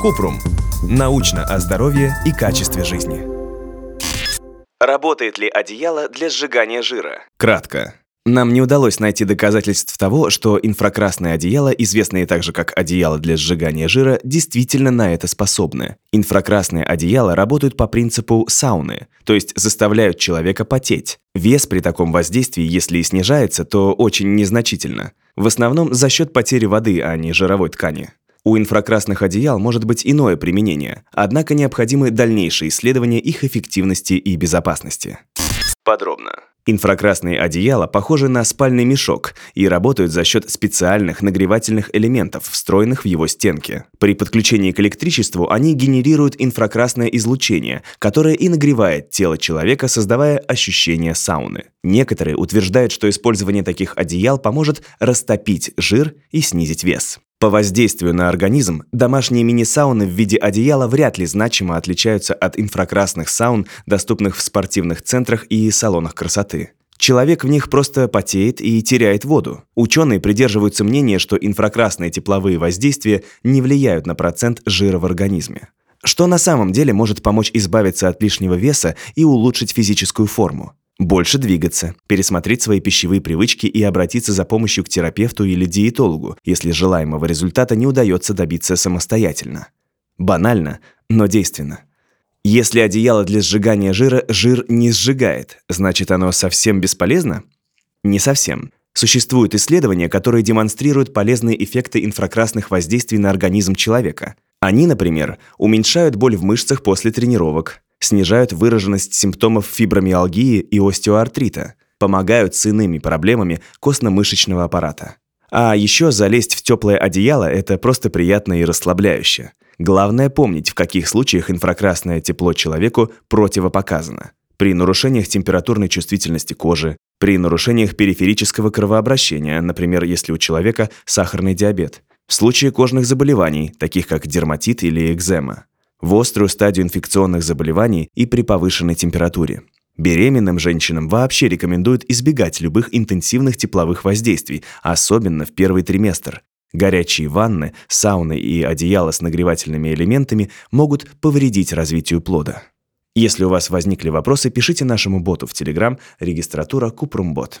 Купрум. Научно о здоровье и качестве жизни. Работает ли одеяло для сжигания жира? Кратко. Нам не удалось найти доказательств того, что инфракрасное одеяло, известное также как одеяло для сжигания жира, действительно на это способны. Инфракрасные одеяла работают по принципу сауны, то есть заставляют человека потеть. Вес при таком воздействии, если и снижается, то очень незначительно. В основном за счет потери воды, а не жировой ткани. У инфракрасных одеял может быть иное применение, однако необходимы дальнейшие исследования их эффективности и безопасности. Подробно. Инфракрасные одеяла похожи на спальный мешок и работают за счет специальных нагревательных элементов, встроенных в его стенки. При подключении к электричеству они генерируют инфракрасное излучение, которое и нагревает тело человека, создавая ощущение сауны. Некоторые утверждают, что использование таких одеял поможет растопить жир и снизить вес. По воздействию на организм домашние мини-сауны в виде одеяла вряд ли значимо отличаются от инфракрасных саун, доступных в спортивных центрах и салонах красоты. Человек в них просто потеет и теряет воду. Ученые придерживаются мнения, что инфракрасные тепловые воздействия не влияют на процент жира в организме. Что на самом деле может помочь избавиться от лишнего веса и улучшить физическую форму? Больше двигаться, пересмотреть свои пищевые привычки и обратиться за помощью к терапевту или диетологу, если желаемого результата не удается добиться самостоятельно. Банально, но действенно. Если одеяло для сжигания жира жир не сжигает, значит оно совсем бесполезно? Не совсем. Существуют исследования, которые демонстрируют полезные эффекты инфракрасных воздействий на организм человека. Они, например, уменьшают боль в мышцах после тренировок, снижают выраженность симптомов фибромиалгии и остеоартрита, помогают с иными проблемами костно-мышечного аппарата. А еще залезть в теплое одеяло – это просто приятно и расслабляюще. Главное помнить, в каких случаях инфракрасное тепло человеку противопоказано. При нарушениях температурной чувствительности кожи, при нарушениях периферического кровообращения, например, если у человека сахарный диабет, в случае кожных заболеваний, таких как дерматит или экзема, в острую стадию инфекционных заболеваний и при повышенной температуре. Беременным женщинам вообще рекомендуют избегать любых интенсивных тепловых воздействий, особенно в первый триместр. Горячие ванны, сауны и одеяла с нагревательными элементами могут повредить развитию плода. Если у вас возникли вопросы, пишите нашему боту в Telegram регистратура Купрумбот.